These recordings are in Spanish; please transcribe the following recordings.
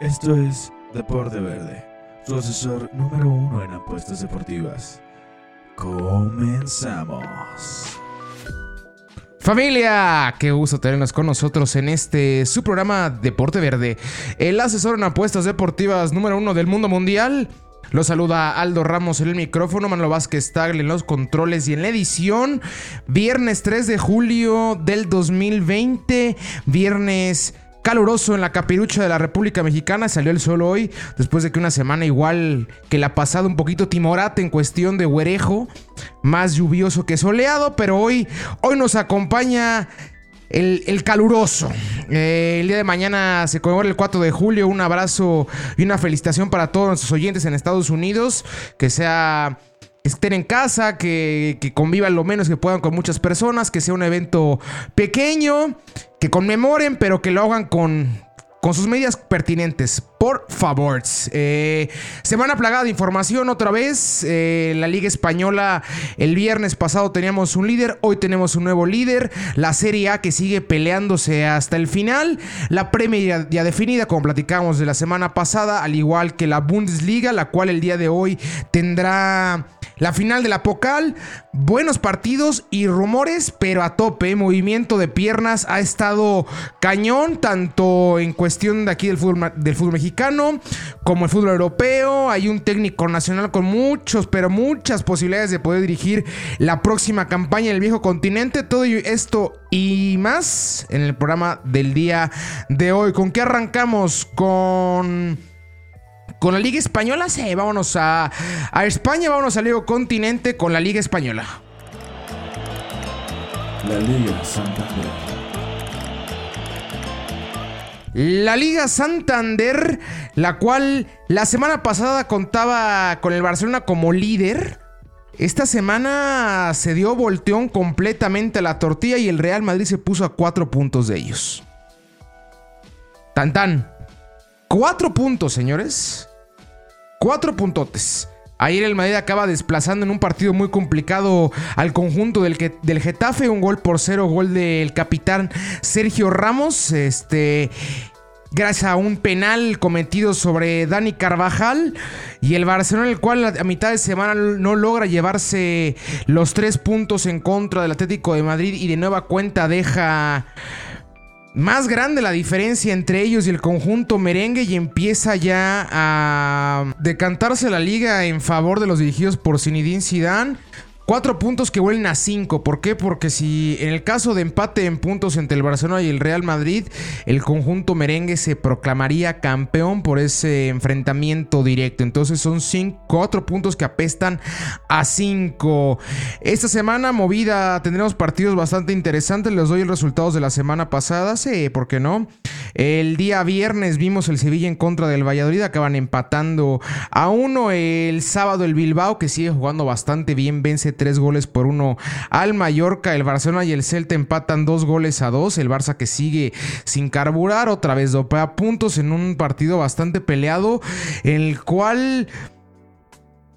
Esto es Deporte Verde, su asesor número uno en apuestas deportivas. Comenzamos. Familia, qué gusto tenernos con nosotros en este su programa Deporte Verde, el asesor en apuestas deportivas número uno del mundo mundial. Lo saluda Aldo Ramos en el micrófono, Manuel Vázquez Tagle en los controles y en la edición. Viernes 3 de julio del 2020, viernes caluroso en la capirucha de la República Mexicana. Salió el sol hoy, después de que una semana igual que la pasada, un poquito timorate en cuestión de huerejo, más lluvioso que soleado, pero hoy, hoy nos acompaña el, caluroso. Eh, el día de mañana se conmemora el 4 de julio. Un abrazo y una felicitación para todos nuestros oyentes en Estados Unidos. Que sea estén en casa, que, que, convivan lo menos que puedan con muchas personas, que sea un evento pequeño, que conmemoren, pero que lo hagan con, con sus medidas pertinentes, por favor. Eh, semana plagada de información otra vez. Eh, la Liga Española, el viernes pasado teníamos un líder, hoy tenemos un nuevo líder. La Serie A que sigue peleándose hasta el final. La Premier ya definida, como platicamos de la semana pasada, al igual que la Bundesliga, la cual el día de hoy tendrá la final de la Pocal, buenos partidos y rumores, pero a tope. Movimiento de piernas ha estado cañón, tanto en cuestión de aquí del fútbol, del fútbol mexicano como el fútbol europeo. Hay un técnico nacional con muchos, pero muchas posibilidades de poder dirigir la próxima campaña en el viejo continente. Todo esto y más en el programa del día de hoy. ¿Con qué arrancamos? Con con la Liga Española, sí, vámonos a, a España, vámonos al Liga Continente con la Liga Española. La Liga Santander. La Liga Santander, la cual la semana pasada contaba con el Barcelona como líder. Esta semana se dio volteón completamente a la tortilla y el Real Madrid se puso a cuatro puntos de ellos. Tan tan. Cuatro puntos, señores. Cuatro puntotes. Ayer el Madrid acaba desplazando en un partido muy complicado al conjunto del, del Getafe. Un gol por cero, gol del capitán Sergio Ramos. Este. Gracias a un penal cometido sobre Dani Carvajal. Y el Barcelona, el cual a mitad de semana no logra llevarse los tres puntos en contra del Atlético de Madrid. Y de nueva cuenta deja más grande la diferencia entre ellos y el conjunto merengue y empieza ya a decantarse la liga en favor de los dirigidos por Zinedine Zidane. Cuatro puntos que vuelven a cinco. ¿Por qué? Porque si en el caso de empate en puntos entre el Barcelona y el Real Madrid, el conjunto merengue se proclamaría campeón por ese enfrentamiento directo. Entonces son cinco, cuatro puntos que apestan a cinco. Esta semana movida tendremos partidos bastante interesantes. Les doy los resultados de la semana pasada. Sí, ¿por qué no? El día viernes vimos el Sevilla en contra del Valladolid. Acaban empatando a uno. El sábado el Bilbao, que sigue jugando bastante bien, vence tres goles por uno al Mallorca. El Barcelona y el Celta empatan dos goles a dos. El Barça que sigue sin carburar, otra vez dopea puntos en un partido bastante peleado, el cual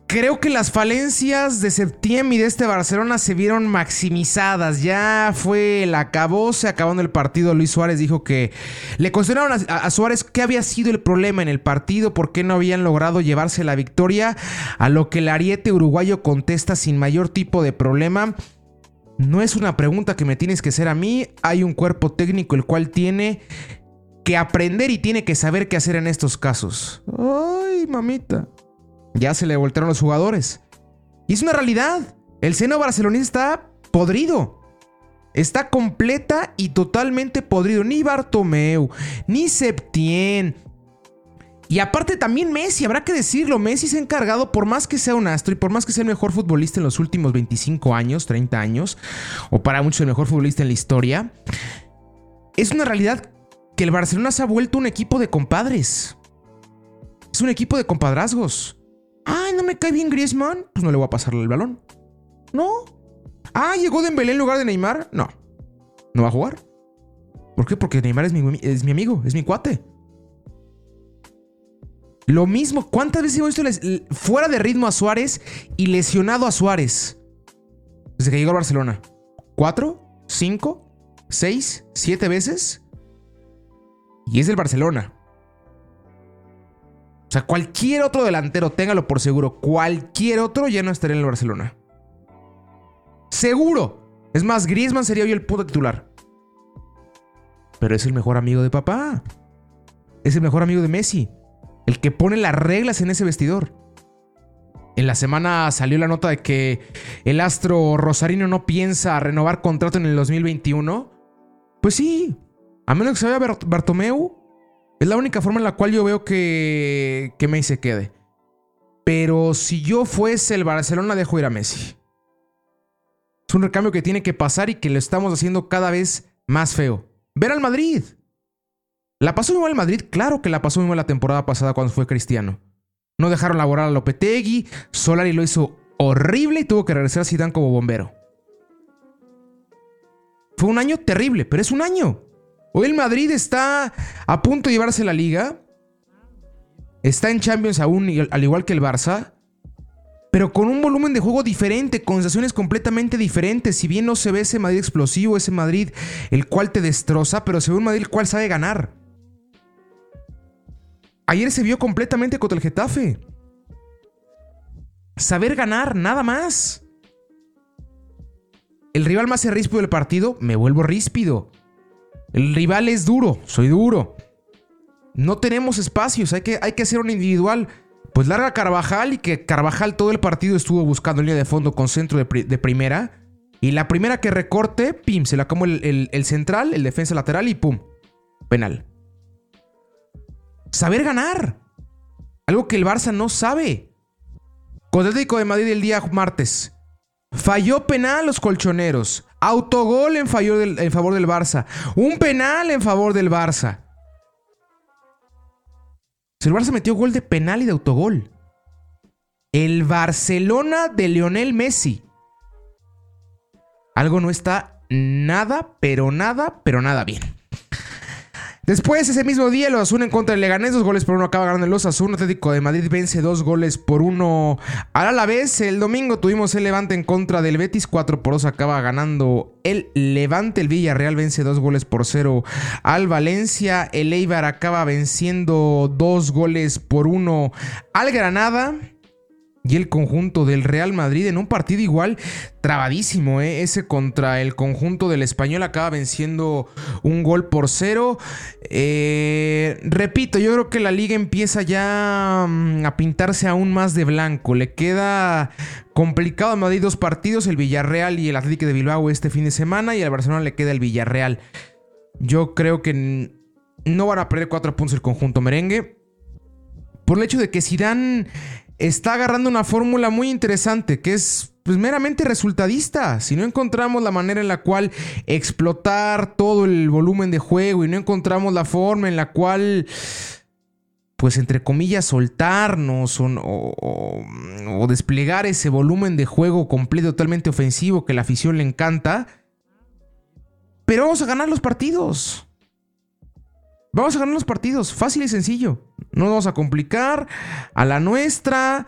Creo que las falencias de septiembre y de este Barcelona se vieron maximizadas. Ya fue el acabó, se acabando el partido. Luis Suárez dijo que le consideraron a, Suárez qué había sido el problema en el partido, por qué no habían logrado llevarse la victoria. A lo que el ariete uruguayo contesta sin mayor tipo de problema. No es una pregunta que me tienes que hacer a mí. Hay un cuerpo técnico el cual tiene que aprender y tiene que saber qué hacer en estos casos. Ay, mamita ya se le voltearon los jugadores. Y es una realidad. El seno barcelonista está podrido. Está completa y totalmente podrido. Ni Bartomeu, ni Septien. Y aparte también Messi, habrá que decirlo, Messi se ha encargado, por más que sea un astro y por más que sea el mejor futbolista en los últimos 25 años, 30 años, o para muchos el mejor futbolista en la historia, es una realidad que el Barcelona se ha vuelto un equipo de compadres. Es un equipo de compadrazgos. Ay, no me cae bien Griezmann. Pues no le voy a pasarle el balón. No. Ah, llegó Dembélé en lugar de Neymar. No. ¿No va a jugar? ¿Por qué? Porque Neymar es mi, es mi amigo, es mi cuate. Lo mismo, ¿cuántas veces hemos visto fuera de ritmo a Suárez y lesionado a Suárez? Desde que llegó a Barcelona. ¿Cuatro? ¿Cinco? ¿Seis? ¿Siete veces? Y es del Barcelona. O sea, cualquier otro delantero, téngalo por seguro, cualquier otro ya no estaría en el Barcelona. Seguro. Es más, Griezmann sería hoy el punto titular. Pero es el mejor amigo de papá. Es el mejor amigo de Messi. El que pone las reglas en ese vestidor. En la semana salió la nota de que el astro Rosarino no piensa renovar contrato en el 2021. Pues sí, a menos que se vaya Bartomeu, es la única forma en la cual yo veo que, que Messi se quede. Pero si yo fuese el Barcelona, dejo ir a Messi. Es un recambio que tiene que pasar y que lo estamos haciendo cada vez más feo. Ver al Madrid. ¿La pasó muy mal el Madrid? Claro que la pasó muy mal la temporada pasada cuando fue Cristiano. No dejaron laborar a Lopetegui, Solari lo hizo horrible y tuvo que regresar a Zidane como bombero. Fue un año terrible, pero es un año. Hoy el Madrid está a punto de llevarse la liga. Está en Champions aún, al igual que el Barça. Pero con un volumen de juego diferente, con sensaciones completamente diferentes. Si bien no se ve ese Madrid explosivo, ese Madrid el cual te destroza, pero se ve un Madrid el cual sabe ganar. Ayer se vio completamente contra el Getafe. Saber ganar, nada más. El rival más ríspido del partido, me vuelvo ríspido. El rival es duro, soy duro. No tenemos espacios, hay que, hay que hacer un individual. Pues larga Carvajal y que Carvajal todo el partido estuvo buscando línea de fondo con centro de, primera. Y la primera que recorte, pim, se la como el, el central, el defensa lateral y pum, penal saber ganar. Algo que el Barça no sabe. Con de Madrid el día martes. Falló penal los colchoneros. Autogol en, favor del, Barça. Un penal en favor del Barça. El Barça metió gol de penal y de autogol. El Barcelona de Lionel Messi. Algo no está nada, pero nada, pero nada bien. Después, ese mismo día, los Asuna en contra del Leganés, dos goles por uno acaba ganando el Osasuna. Atlético de Madrid vence dos goles por uno a la vez. El domingo tuvimos el Levante en contra del Betis, 4 por 2 acaba ganando el Levante. El Villarreal vence dos goles por cero al Valencia. El Eibar acaba venciendo dos goles por uno al Granada y el conjunto del Real Madrid en un partido igual trabadísimo, ¿eh? ese contra el conjunto del español acaba venciendo un gol por cero. Eh, repito, yo creo que la liga empieza ya mm, a pintarse aún más de blanco. Le queda complicado a Madrid dos partidos, el Villarreal y el Atlético de Bilbao este fin de semana y al Barcelona le queda el Villarreal. Yo creo que no van a perder cuatro puntos el conjunto merengue. Por el hecho de que si dan está agarrando una fórmula muy interesante que es pues, meramente resultadista. Si no encontramos la manera en la cual explotar todo el volumen de juego y no encontramos la forma en la cual, pues entre comillas, soltarnos o, o desplegar ese volumen de juego completo, totalmente ofensivo que la afición le encanta, pero vamos a ganar los partidos. Vamos a ganar los partidos, fácil y sencillo. No nos vamos a complicar. A la nuestra.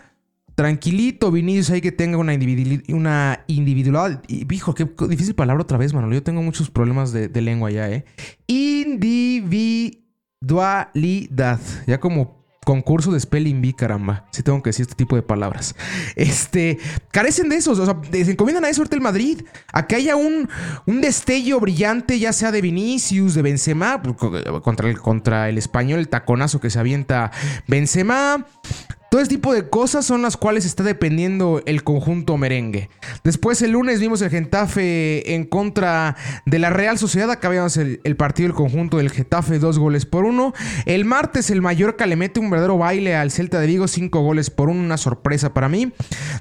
Tranquilito, Vinicius, hay que tenga una, individualidad. Una individualidad. Hijo, qué difícil palabra otra vez, mano. Yo tengo muchos problemas de, de lengua ya, ¿eh? Individualidad. Ya como concurso de Spelling Bee, caramba. Si tengo que decir este tipo de palabras. Este, carecen de eso. O sea, se encomiendan a eso ahorita el Madrid. A que haya un, un destello brillante, ya sea de Vinicius, de Benzema, contra el, contra el español, el taconazo que se avienta Benzema. Todo este tipo de cosas son las cuales está dependiendo el conjunto merengue. Después el lunes vimos el Getafe en contra de la Real Sociedad. Acá vimos el, partido del conjunto del Getafe, dos goles por uno. El martes el Mallorca le mete un verdadero baile al Celta de Vigo, cinco goles por uno, una sorpresa para mí.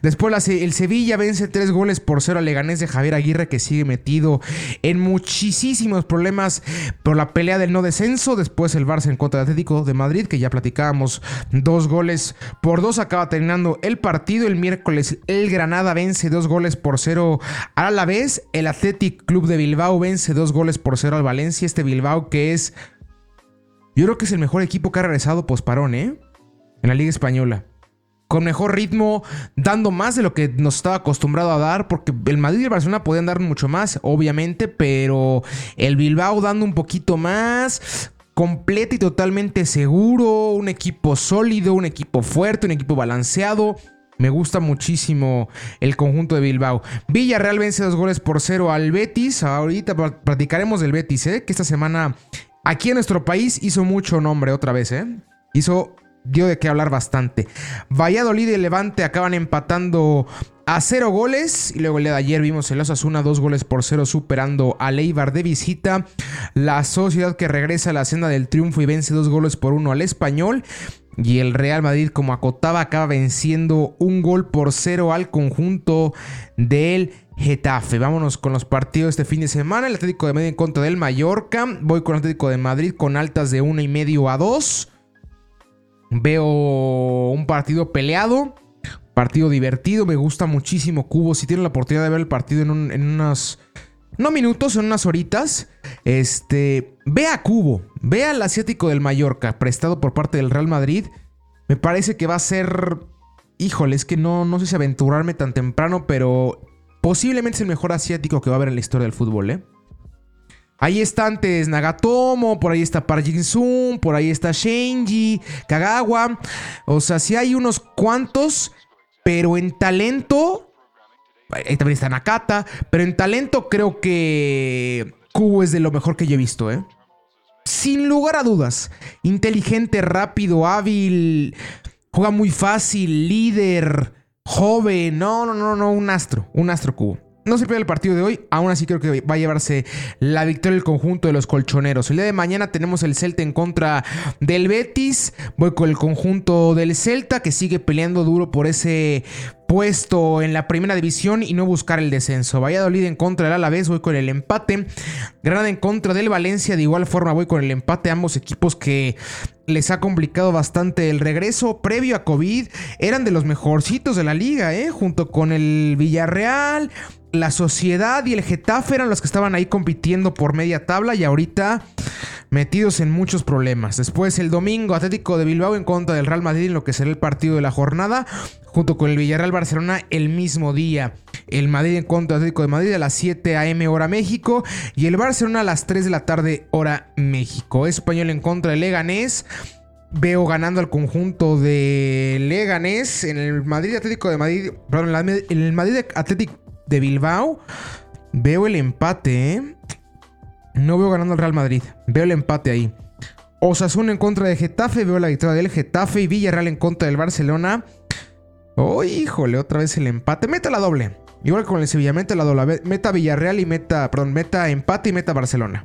Después el Sevilla vence tres goles por cero al Leganés de Javier Aguirre que sigue metido en muchísimos problemas por la pelea del no descenso. Después el Barça en contra del Atlético de Madrid que ya platicábamos, dos goles por dos acaba terminando el partido. El miércoles el Granada vence dos goles por cero al Alavés. El Athletic Club de Bilbao vence dos goles por cero al Valencia. Este Bilbao que es... Yo creo que es el mejor equipo que ha regresado posparón, ¿eh? En la Liga Española con mejor ritmo, dando más de lo que nos estaba acostumbrado a dar, porque el Madrid y el Barcelona podían dar mucho más, obviamente, pero el Bilbao dando un poquito más, completo y totalmente seguro, un equipo sólido, un equipo fuerte, un equipo balanceado. Me gusta muchísimo el conjunto de Bilbao. Villarreal vence dos goles por cero al Betis. Ahorita platicaremos del Betis, ¿eh? que esta semana aquí en nuestro país hizo mucho nombre otra vez. ¿eh? Hizo dio de qué hablar bastante. Valladolid y Levante acaban empatando a cero goles. Y luego el día de ayer vimos el Osasuna dos goles por cero superando a Leibar de visita. La sociedad que regresa a la senda del triunfo y vence dos goles por uno al español. Y el Real Madrid, como acotaba, acaba venciendo un gol por cero al conjunto del Getafe. Vámonos con los partidos de este fin de semana. El Atlético de Madrid en contra del Mallorca. Voy con el Atlético de Madrid con altas de una y medio a dos. Veo un partido peleado, partido divertido, me gusta muchísimo Cubo. Si tienen la oportunidad de ver el partido en, unas, no minutos, en unas horitas, este, ve a Cubo, ve al asiático del Mallorca, prestado por parte del Real Madrid. Me parece que va a ser, híjole, es que no, no sé si aventurarme tan temprano, pero posiblemente es el mejor asiático que va a haber en la historia del fútbol, ¿eh? Ahí está antes Nagatomo, por ahí está Park Jin por ahí está Shenji, Kagawa. O sea, sí hay unos cuantos, pero en talento. Ahí también está Nakata, pero en talento creo que Kubo es de lo mejor que yo he visto, ¿eh? Sin lugar a dudas. Inteligente, rápido, hábil, juega muy fácil, líder, joven. No, no, no, no, un astro, un astro Kubo. No se pierde el partido de hoy, aún así creo que va a llevarse la victoria el conjunto de los colchoneros. El día de mañana tenemos el Celta en contra del Betis. Voy con el conjunto del Celta que sigue peleando duro por ese puesto en la primera división y no buscar el descenso. Valladolid en contra del Alavés, voy con el empate. Granada en contra del Valencia, de igual forma voy con el empate. Ambos equipos que les ha complicado bastante el regreso. Previo a COVID, eran de los mejorcitos de la liga, ¿eh? junto con el Villarreal. La Sociedad y el Getafe eran los que estaban ahí compitiendo por media tabla y ahorita metidos en muchos problemas. Después el domingo Atlético de Bilbao en contra del Real Madrid en lo que será el partido de la jornada junto con el Villarreal Barcelona el mismo día. El Madrid en contra Atlético de Madrid a las 7 a.m. hora México y el Barcelona a las 3 de la tarde hora México. Español en contra del Leganés. Veo ganando al conjunto de Leganés en el Madrid Atlético de Madrid, perdón, en el Madrid Atlético de Bilbao. Veo el empate, ¿eh? No veo ganando al Real Madrid. Veo el empate ahí. Osasuna en contra de Getafe. Veo la victoria del Getafe. Y Villarreal en contra del Barcelona. Oh, híjole, otra vez el empate. Meta la doble. Igual con el Sevilla, meta la doble. Meta Villarreal y meta, perdón, meta empate y meta Barcelona.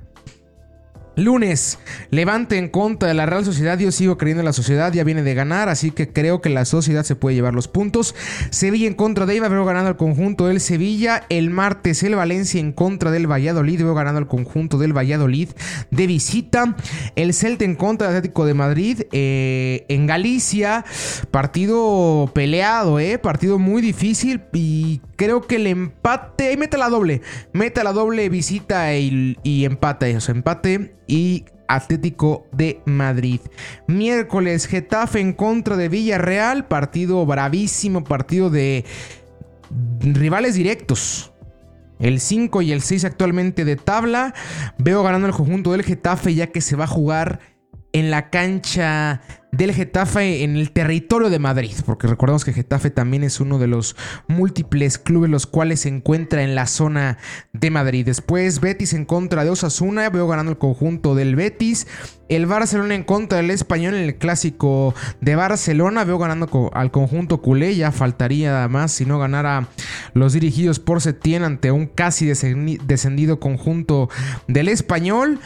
Lunes, Levante en contra de la Real Sociedad. Yo sigo creyendo en la sociedad, ya viene de ganar, así que creo que la sociedad se puede llevar los puntos. Sevilla en contra de Iba, veo ganando al conjunto del Sevilla. El martes, el Valencia en contra del Valladolid, veo ganando al conjunto del Valladolid de visita. El Celta en contra del Atlético de Madrid eh, en Galicia. Partido peleado, eh, partido muy difícil y creo que el empate. Ahí mete la doble. Mete la doble visita y, y empate. O sea, empate y Atlético de Madrid. Miércoles, Getafe en contra de Villarreal. Partido bravísimo, partido de rivales directos. El 5 y el 6 actualmente de tabla. Veo ganando el conjunto del Getafe ya que se va a jugar en la cancha del Getafe en el territorio de Madrid, porque recordemos que Getafe también es uno de los múltiples clubes los cuales se encuentra en la zona de Madrid. Después Betis en contra de Osasuna, veo ganando el conjunto del Betis. El Barcelona en contra del Español en el clásico de Barcelona, veo ganando al conjunto culé, ya faltaría más si no ganara los dirigidos por Setién ante un casi descendido conjunto del Español.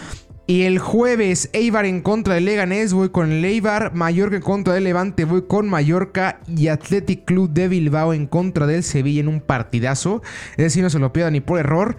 Y el jueves, Eibar en contra de Leganés, voy con el Eibar. Mallorca en contra del Levante, voy con Mallorca. Y Athletic Club de Bilbao en contra del Sevilla en un partidazo. Es decir, no se lo pierda ni por error.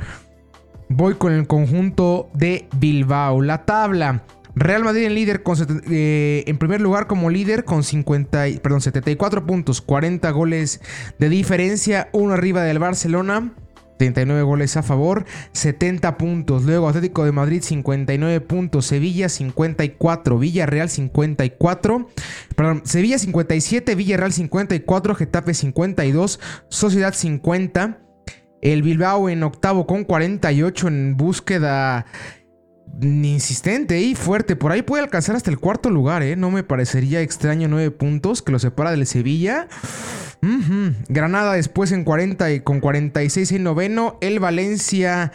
Voy con el conjunto de Bilbao. La tabla. Real Madrid en líder eh, en primer lugar como líder con 50, perdón, 74 puntos, 40 goles de diferencia, uno arriba del Barcelona. 39 goles a favor, 70 puntos. Luego Atlético de Madrid 59 puntos, Sevilla 54, Villarreal 54, perdón, Sevilla 57, Villarreal 54, Getafe 52, Sociedad 50. El Bilbao en octavo con 48 en búsqueda insistente y fuerte. Por ahí puede alcanzar hasta el cuarto lugar, ¿eh? No me parecería extraño nueve puntos que lo separa del Sevilla. Granada después en 40 y con 46 en noveno. El Valencia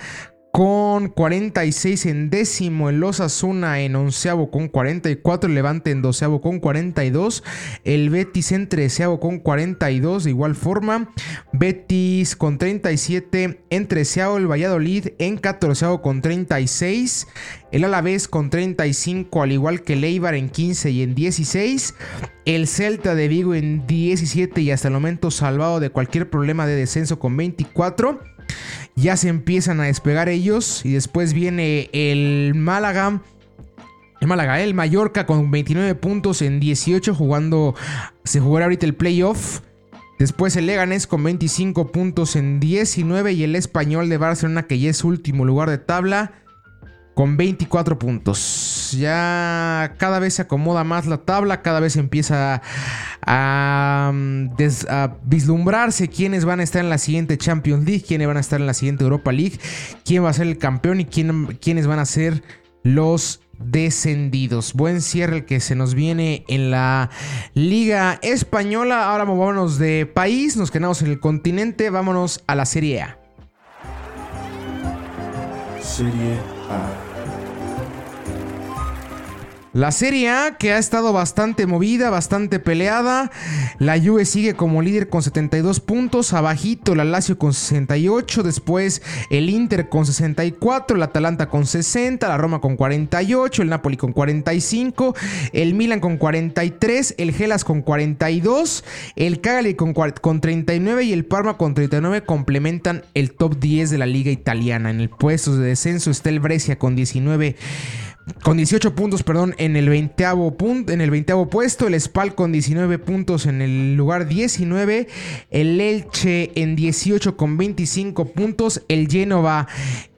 con 46 en décimo, el Osasuna en onceavo con 44, el Levante en doceavo con 42, el Betis en treceavo con 42, de igual forma, Betis con 37 en treceavo, el Valladolid en catorceavo con 36, el Alavés con 35, al igual que el en 15 y en 16, el Celta de Vigo en 17 y hasta el momento salvado de cualquier problema de descenso con 24, ya se empiezan a despegar ellos. Y después viene el Málaga. El Málaga, el Mallorca con 29 puntos en 18 jugando. Se jugará ahorita el playoff. Después el Leganés con 25 puntos en 19 y el Español de Barcelona que ya es último lugar de tabla con 24 puntos. Ya cada vez se acomoda más la tabla, cada vez empieza a, vislumbrarse quiénes van a estar en la siguiente Champions League, quiénes van a estar en la siguiente Europa League, quién va a ser el campeón y quién, quiénes van a ser los descendidos. Buen cierre el que se nos viene en la Liga Española. Ahora vámonos de país, nos quedamos en el continente, vámonos a la Serie A. Serie A. La Serie A que ha estado bastante movida, bastante peleada. La Juve sigue como líder con 72 puntos, abajito la Lazio con 68, después el Inter con 64, el Atalanta con 60, la Roma con 48, el Napoli con 45, el Milan con 43, el Gelas con 42, el Cagliari con, con 39 y el Parma con 39 complementan el top 10 de la liga italiana. En el puesto de descenso está el Brescia con 19 con 18 puntos, perdón, en el 20 en el 20 puesto, el Spal con 19 puntos en el lugar 19, el Elche en 18 con 25 puntos, el Genova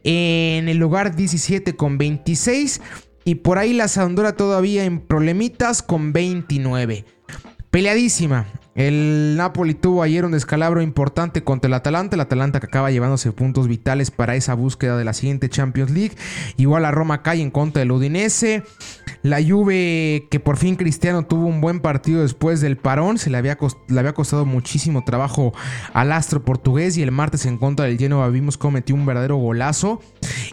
en el lugar 17 con 26 y por ahí la Sampdoria todavía en problemitas con 29. Peleadísima. El Napoli tuvo ayer un descalabro importante contra el Atalanta. El Atalanta que acaba llevándose puntos vitales para esa búsqueda de la siguiente Champions League. Igual la Roma cae en contra del Udinese. La Juve que por fin Cristiano tuvo un buen partido después del parón. Se le había, costado muchísimo trabajo al astro portugués. Y el martes en contra del Genoa vimos cómo metió un verdadero golazo.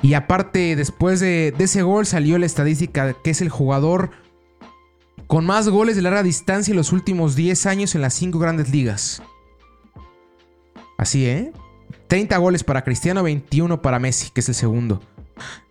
Y aparte después de, de ese gol salió la estadística que es el jugador con más goles de larga distancia en los últimos 10 años en las 5 grandes ligas. Así, ¿eh? 30 goles para Cristiano, 21 para Messi, que es el segundo.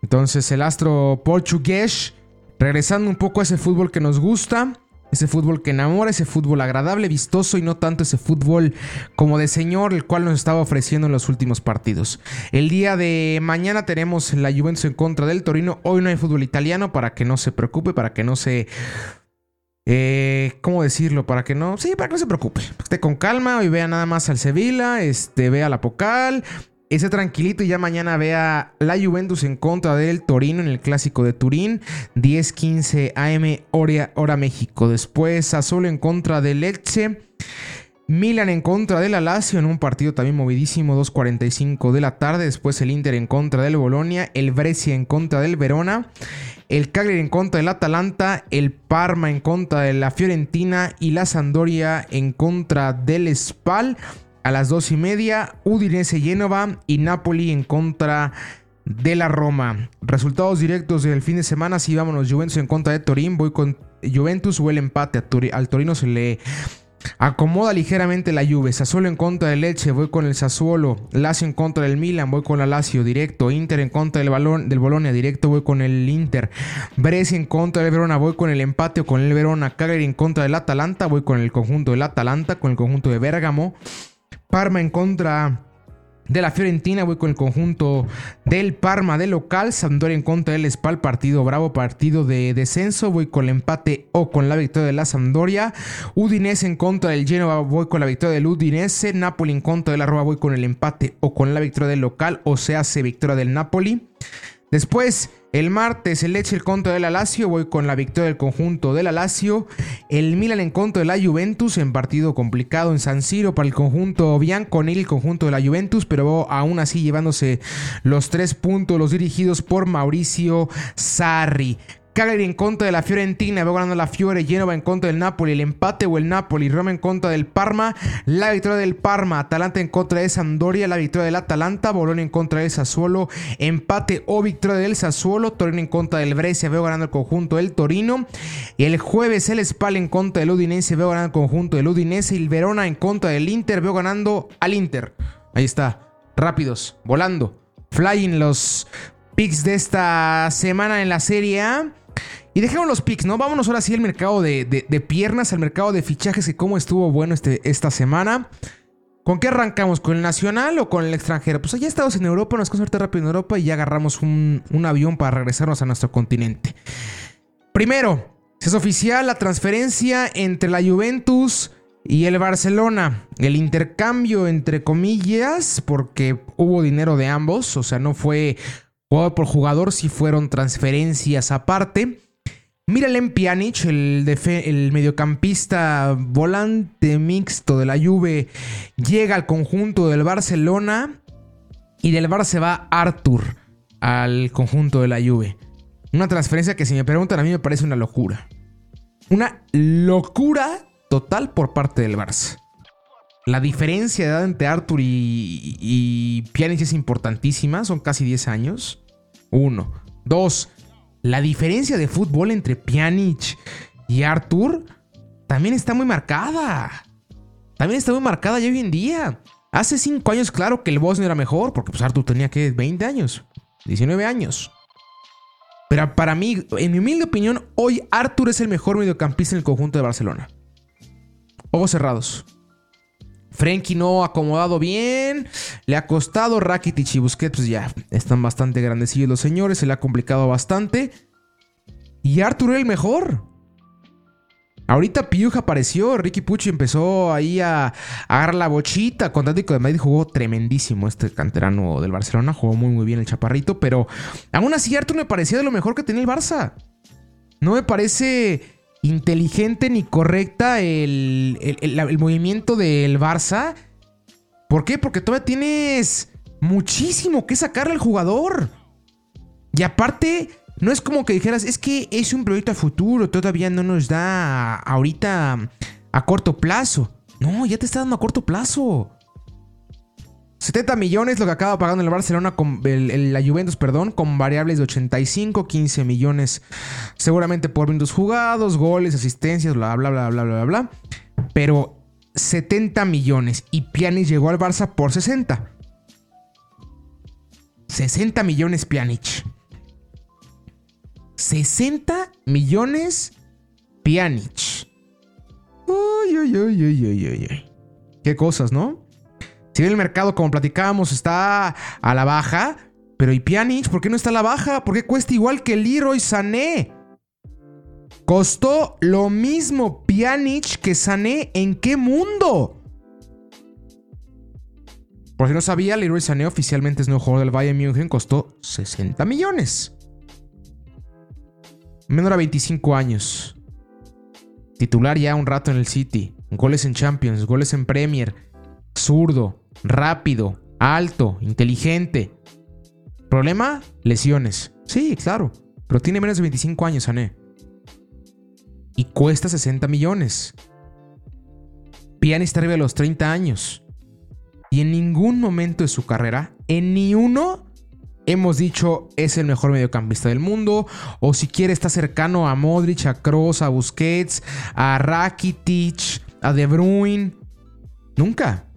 Entonces el astro portugués, regresando un poco a ese fútbol que nos gusta, ese fútbol que enamora, ese fútbol agradable, vistoso y no tanto ese fútbol como de señor, el cual nos estaba ofreciendo en los últimos partidos. El día de mañana tenemos la Juventus en contra del Torino. Hoy no hay fútbol italiano para que no se preocupe, para que no se eh, ¿Cómo decirlo? Para que no. Sí, para que no se preocupe. Esté con calma y vea nada más al Sevilla. Este, vea la Pocal. Ese tranquilito y ya mañana vea la Juventus en contra del Torino en el clásico de Turín. 10-15 AM hora, hora, México. Después Sassuolo en contra del Lecce. Milan en contra del Lazio en un partido también movidísimo, 2.45 de la tarde. Después el Inter en contra del Bolonia. El Brescia en contra del Verona el Cagliari en contra del Atalanta, el Parma en contra de la Fiorentina y la Sandoria en contra del Spal a las dos y media, Udinese Génova y Napoli en contra de la Roma. Resultados directos del fin de semana, si vámonos, Juventus en contra de Torín, voy con Juventus o el empate, al Torino se le Acomoda ligeramente la Juve. Sassuolo en contra del Leche, voy con el Sassuolo. Lazio en contra del Milan, voy con la Lazio directo. Inter en contra del, balón, del Bolonia directo, voy con el Inter. Brescia en contra del Verona, voy con el empate o con el Verona. Cagliari en contra del Atalanta, voy con el conjunto del Atalanta, con el conjunto de Bergamo. Parma en contra de la Fiorentina, voy con el conjunto del Parma de local, Sampdoria en contra del Spal, partido bravo, partido de descenso, voy con el empate o con la victoria de la Sampdoria, Udinese en contra del Genoa, voy con la victoria del Udinese, Napoli en contra de la Roma, voy con el empate o con la victoria del local, o se victoria del Napoli. Después, El martes el Lecce contra del Lazio, voy con la victoria del conjunto del Lazio. El Milan en contra de la Juventus en partido complicado en San Siro para el conjunto bianconil, el conjunto de la Juventus, pero aún así llevándose los tres puntos los dirigidos por Mauricio Sarri. Cagliari en contra de la Fiorentina, veo ganando la Fiore, Genova en contra del Napoli, el empate o el Napoli, Roma en contra del Parma, la victoria del Parma, Atalanta en contra de Sampdoria, la victoria del Atalanta, Bolonia en contra del Sassuolo, empate o victoria del Sassuolo, Torino en contra del Brescia, veo ganando el conjunto del Torino, y el jueves el Spal en contra del Udinese, veo ganando el conjunto del Udinese, y el Verona en contra del Inter, veo ganando al Inter. Ahí está, rápidos, volando, flying los picks de esta semana en la Serie A. Y dejemos los picks, ¿no? Vámonos ahora sí al mercado de, piernas, al mercado de fichajes y cómo estuvo bueno este, esta semana. ¿Con qué arrancamos? ¿Con el nacional o con el extranjero? Pues ya estamos en Europa, nos vamos rápido en Europa y ya agarramos un, un avión para regresarnos a nuestro continente. Primero, es oficial la transferencia entre la Juventus y el Barcelona. El intercambio entre comillas, porque hubo dinero de ambos, o sea, no fue jugador por jugador, sí fueron transferencias aparte. Miralem Pjanic, el, el mediocampista volante mixto de la Juve, llega al conjunto del Barcelona y del Barça se va Arthur al conjunto de la Juve. Una transferencia que si me preguntan a mí me parece una locura. Una locura total por parte del Barça. La diferencia de edad entre Arthur y, y Pjanic es importantísima, son casi 10 años. Uno. Dos, la diferencia de fútbol entre Pjanic y Arthur también está muy marcada. También está muy marcada ya hoy en día. Hace 5 años, claro que el Bosnia era mejor, porque pues Arthur tenía que 20 años, 19 años. Pero para mí, en mi humilde opinión, hoy Arthur es el mejor mediocampista en el conjunto de Barcelona. Ojos cerrados. Frenkie no ha acomodado bien. Le ha costado. Rakitic y Busquets pues ya están bastante grandecillos los señores. Se le ha complicado bastante. Y Arthur el mejor. Ahorita Piuja apareció. Ricky Pucci empezó ahí a, agarrar la bochita. Con Atlético de Madrid jugó tremendísimo este canterano del Barcelona. Jugó muy muy bien el chaparrito. Pero aún así Arthur me parecía de lo mejor que tenía el Barça. No me parece inteligente ni correcta el, el, movimiento del Barça. ¿Por qué? Porque todavía tienes muchísimo que sacarle al jugador. Y aparte, no es como que dijeras, es que es un proyecto a futuro, todavía no nos da ahorita a corto plazo. No, ya te está dando a corto plazo. 70 millones lo que acaba pagando el Barcelona con la Juventus, perdón, con variables de 85, 15 millones seguramente por minutos jugados, goles, asistencias, bla bla bla bla bla bla. Pero 70 millones y Pjanic llegó al Barça por 60. 60 millones Pjanic. 60 millones Pjanic. Uy, uy, uy, uy, uy, uy. Qué cosas, ¿no? El mercado, como platicábamos, está a la baja, pero ¿y Pjanic? ¿Por qué no está a la baja? ¿Por qué cuesta igual que Leroy Sané? Costó lo mismo Pjanic que Sané. ¿En qué mundo? Por si no sabía, Leroy Sané oficialmente es nuevo jugador del Bayern München. Costó 60 millones. Menor a 25 años. Titular ya un rato en el City. Goles en Champions, goles en Premier. Zurdo rápido, alto, inteligente. ¿Problema? Lesiones. Sí, claro. Pero tiene menos de 25 años, Sané. Y cuesta 60 millones. Piani está arriba de los 30 años. Y en ningún momento de su carrera, en ni uno, hemos dicho es el mejor mediocampista del mundo. O si quiere está cercano a Modric, a Kroos, a Busquets, a Rakitic, a De Bruyne. Nunca.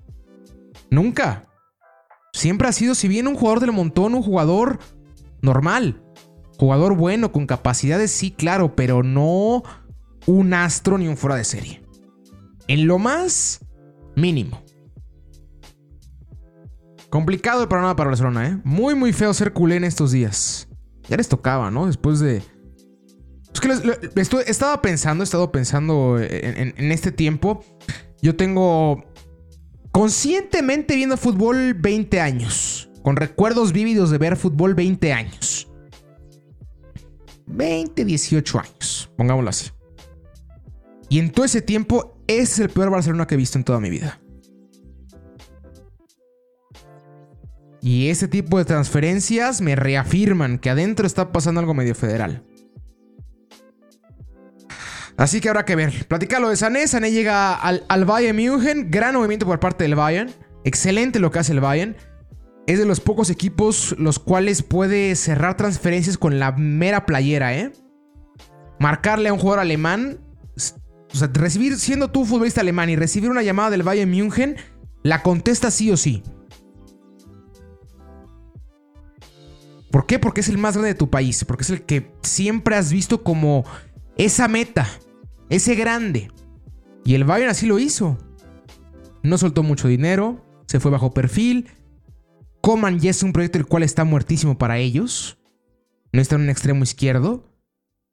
Nunca. Siempre ha sido, si bien un jugador del montón, un jugador normal. Jugador bueno, con capacidades, sí, claro, pero no un astro ni un fuera de serie. En lo más mínimo. Complicado el panorama para Barcelona, ¿eh? Muy, muy feo ser culé en estos días. Ya les tocaba, ¿no? Después de... Es que estaba pensando, he estado pensando en este tiempo. Yo tengo conscientemente viendo fútbol 20 años. Con recuerdos vívidos de ver fútbol 20 años. 20, 18 años, pongámoslo así. Y en todo ese tiempo, ese es el peor Barcelona que he visto en toda mi vida. Y ese tipo de transferencias me reafirman que adentro está pasando algo medio federal. Así que habrá que ver. Platica lo de Sané. Sané llega al, al Bayern München. Gran movimiento por parte del Bayern. Excelente lo que hace el Bayern. Es de los pocos equipos los cuales puede cerrar transferencias con la mera playera, ¿eh? Marcarle a un jugador alemán. O sea, recibir, siendo tú futbolista alemán y recibir una llamada del Bayern München, la contesta sí o sí. ¿Por qué? Porque es el más grande de tu país. Porque es el que siempre has visto como esa meta. Ese grande. Y el Bayern así lo hizo. No soltó mucho dinero. Se fue bajo perfil. Coman ya es un proyecto el cual está muertísimo para ellos. No está en un extremo izquierdo.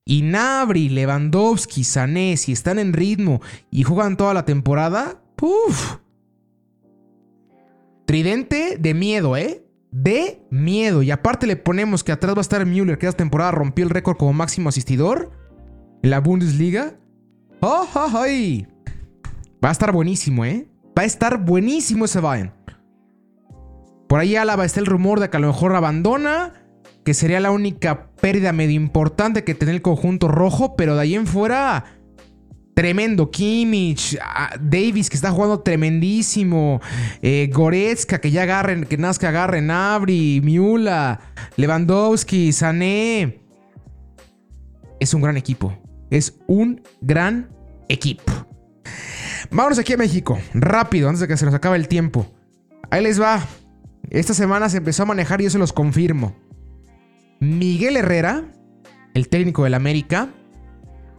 Y Nabri, Lewandowski, Sané, si están en ritmo y juegan toda la temporada, ¡puf! Tridente de miedo, ¿eh? De miedo. Y aparte le ponemos que atrás va a estar Müller, que esta temporada rompió el récord como máximo asistidor en la Bundesliga. ¡Oh, oh, oh! Va a estar buenísimo, ¿eh? Va a estar buenísimo ese Bayern. Por ahí Álava está el rumor de que a lo mejor abandona, que sería la única pérdida medio importante que tiene el conjunto rojo, pero de ahí en fuera, tremendo. Kimmich, ah, Davis que está jugando tremendísimo, eh, Goretzka que ya agarren, que nazca agarren, Abri, Miula, Lewandowski, Sané. Es un gran equipo. Es un gran equipo. Vámonos aquí a México, rápido, antes de que se nos acabe el tiempo. Ahí les va. Esta semana se empezó a manejar y yo se los confirmo. Miguel Herrera, el técnico del América,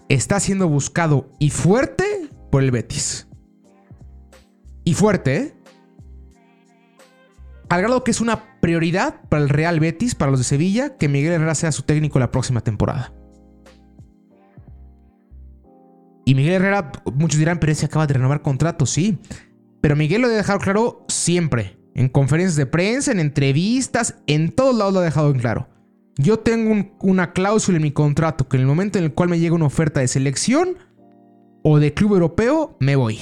está siendo buscado y fuerte por el Betis. Y fuerte, ¿eh? Al grado que es una prioridad para el Real Betis, para los de Sevilla, que Miguel Herrera sea su técnico la próxima temporada. Y Miguel Herrera, muchos dirán, pero ese acaba de renovar contrato, sí. Pero Miguel lo ha dejado claro siempre. En conferencias de prensa, en entrevistas, en todos lados lo ha dejado en claro. Yo tengo una cláusula en mi contrato que en el momento en el cual me llega una oferta de selección o de club europeo, me voy.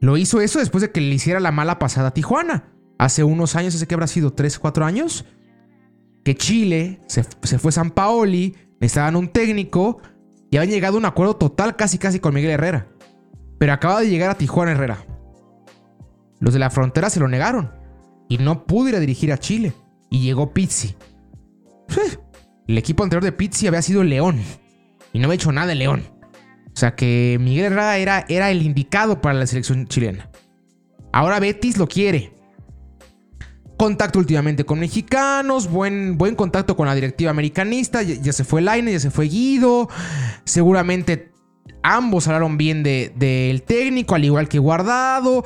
Lo hizo eso después de que le hiciera la mala pasada a Tijuana. Hace unos años, ese que habrá sido 3, 4 años, que Chile se, se fue San Paoli, estaban un técnico y habían llegado a un acuerdo total casi casi con Miguel Herrera. Pero acaba de llegar a Tijuana Herrera. Los de la frontera se lo negaron. Y no pudo ir a dirigir a Chile. Y llegó Pizzi. El equipo anterior de Pizzi había sido León. Y no había hecho nada de León. O sea que Miguel Herrera era, era el indicado para la selección chilena. Ahora Betis lo quiere. Contacto últimamente con mexicanos, buen, buen contacto con la directiva americanista. Ya, se fue Laine, ya se fue Guido. Seguramente ambos hablaron bien del de, técnico, al igual que Guardado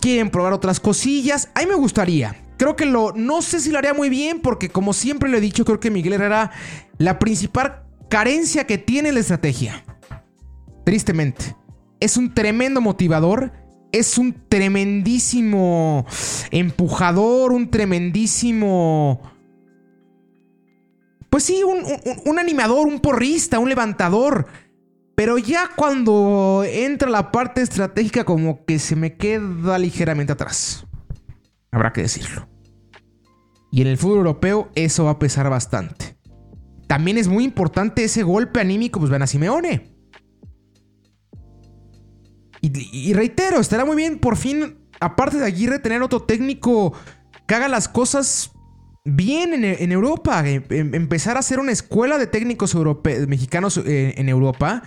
quieren probar otras cosillas. A mí me gustaría. Creo que lo. No sé si lo haría muy bien, porque como siempre lo he dicho, creo que Miguel Herrera, la principal carencia que tiene la estrategia. Tristemente. Es un tremendo motivador. Es un tremendísimo empujador. Un tremendísimo. Pues sí, un, animador, un porrista, un levantador. Pero ya cuando entra la parte estratégica como que se me queda ligeramente atrás. Habrá que decirlo. Y en el fútbol europeo eso va a pesar bastante. También es muy importante ese golpe anímico, pues ven a. Y, reitero, estará muy bien por fin, aparte de Aguirre, tener otro técnico que haga las cosas bien en, Europa. Em, em, empezar a hacer una escuela de técnicos mexicanos eh, en Europa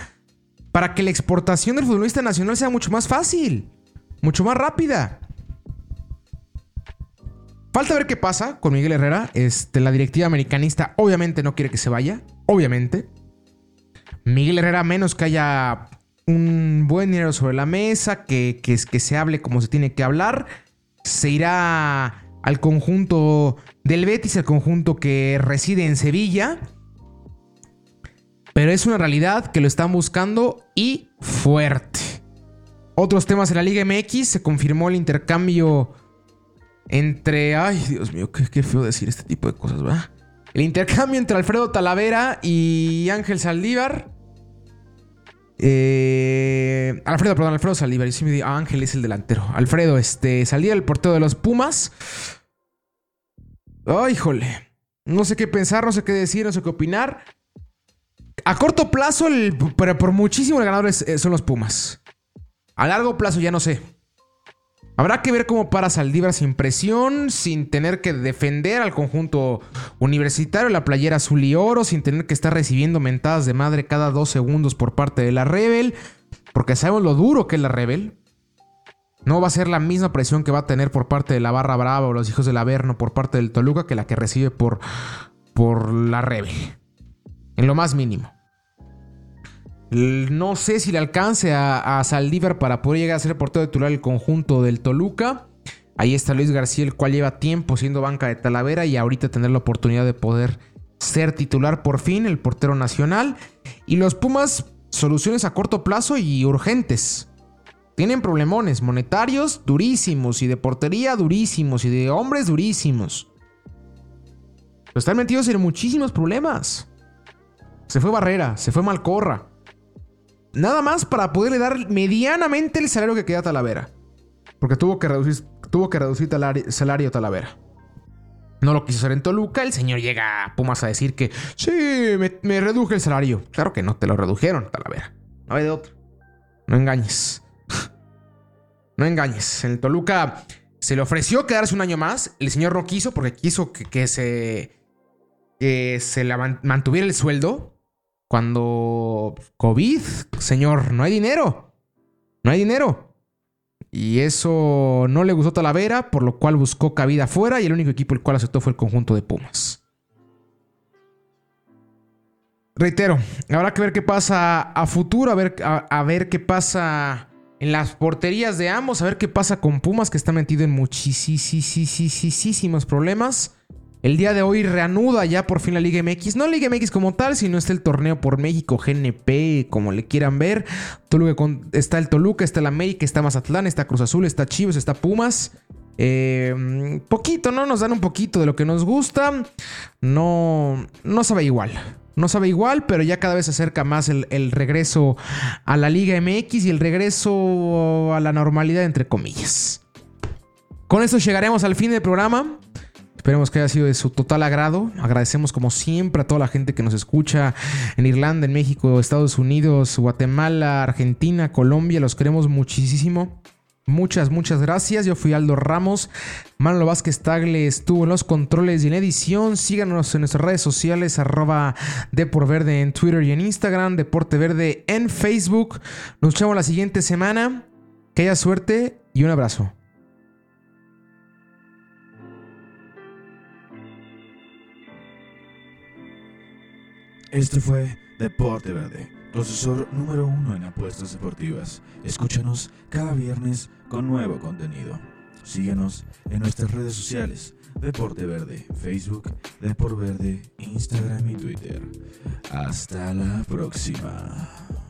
para que la exportación del futbolista nacional sea mucho más fácil, mucho más rápida. Falta ver qué pasa con Miguel Herrera. Este, la directiva americanista obviamente no quiere que se vaya, obviamente. Miguel Herrera, menos que haya un buen dinero sobre la mesa, que, que, que se hable como se tiene que hablar, se irá al conjunto del Betis, el conjunto que reside en Sevilla pero es una realidad que lo están buscando y fuerte. Otros temas en la Liga MX, se confirmó el intercambio entre... Ay, Dios mío, qué, feo decir este tipo de cosas, ¿verdad? El intercambio entre Alfredo Talavera y Ángel Saldívar. Eh, Alfredo, perdón, Alfredo Saldívar. Ah, Ángel es el delantero. Alfredo, este, Saldívar, el portero de los Pumas. Ay, híjole. No sé qué pensar, no sé qué decir, no sé qué opinar. A corto plazo, pero por muchísimo el ganador eh, son los Pumas. A largo plazo ya no sé. Habrá que ver cómo para Saldívar sin presión, sin tener que defender al conjunto universitario, la playera azul y oro, sin tener que estar recibiendo mentadas de madre cada dos segundos por parte de la Rebel, porque sabemos lo duro que es la Rebel. No va a ser la misma presión que va a tener por parte de la Barra Brava o los hijos del Averno por parte del Toluca que la que recibe por, por la Rebel. En lo más mínimo. No sé si le alcance a, Saldívar para poder llegar a ser portero titular del conjunto del Toluca. Ahí está Luis García, el cual lleva tiempo siendo banca de Talavera y ahorita tener la oportunidad de poder ser titular por fin, el portero nacional. Y los Pumas, soluciones a corto plazo y urgentes. Tienen problemones monetarios durísimos y de portería durísimos y de hombres durísimos. Pero están metidos en muchísimos problemas. Se fue Barrera, se fue Malcorra. Nada más para poderle dar medianamente el salario que queda a Talavera. Porque tuvo que reducir, tuvo que reducir salario Talavera. No lo quiso hacer en Toluca. El señor llega a Pumas a decir que sí, me, reduje el salario. Claro que no, te lo redujeron, Talavera. No hay de otro. No engañes. no engañes. En Toluca se le ofreció quedarse un año más. El señor no quiso porque quiso que, se. que se mantuviera el sueldo. Cuando COVID, señor, no hay dinero. No hay dinero. Y eso no le gustó a Talavera, por lo cual buscó cabida afuera y el único equipo el cual aceptó fue el conjunto de Pumas. Reitero, habrá que ver qué pasa a futuro, a ver, a ver qué pasa en las porterías de ambos, a ver qué pasa con Pumas que está metido en muchísimos problemas. El día de hoy reanuda ya por fin la Liga MX. No Liga MX como tal, sino está el torneo por México, GNP, como le quieran ver. está el Toluca, está el América, está Mazatlán, está Cruz Azul, está Chivas, está Pumas. Eh, poquito, ¿no? Nos dan un poquito de lo que nos gusta. No, no sabe igual. No sabe igual, pero ya cada vez se acerca más el, el, regreso a la Liga MX y el regreso a la normalidad, entre comillas. Con esto llegaremos al fin del programa. Esperemos que haya sido de su total agrado. Agradecemos como siempre a toda la gente que nos escucha en Irlanda, en México, Estados Unidos, Guatemala, Argentina, Colombia. Los queremos muchísimo. Muchas, muchas gracias. Yo fui Aldo Ramos. Manolo Vázquez Tagle estuvo en los controles y en edición. Síganos en nuestras redes sociales, arroba Verde en Twitter y en Instagram, Deporte Verde en Facebook. Nos vemos la siguiente semana. Que haya suerte y un abrazo. Este fue Deporte Verde, tu asesor número uno en apuestas deportivas. Escúchanos cada viernes con nuevo contenido. Síguenos en nuestras redes sociales, Deporte Verde, Facebook, Deporte Verde, Instagram y Twitter. Hasta la próxima.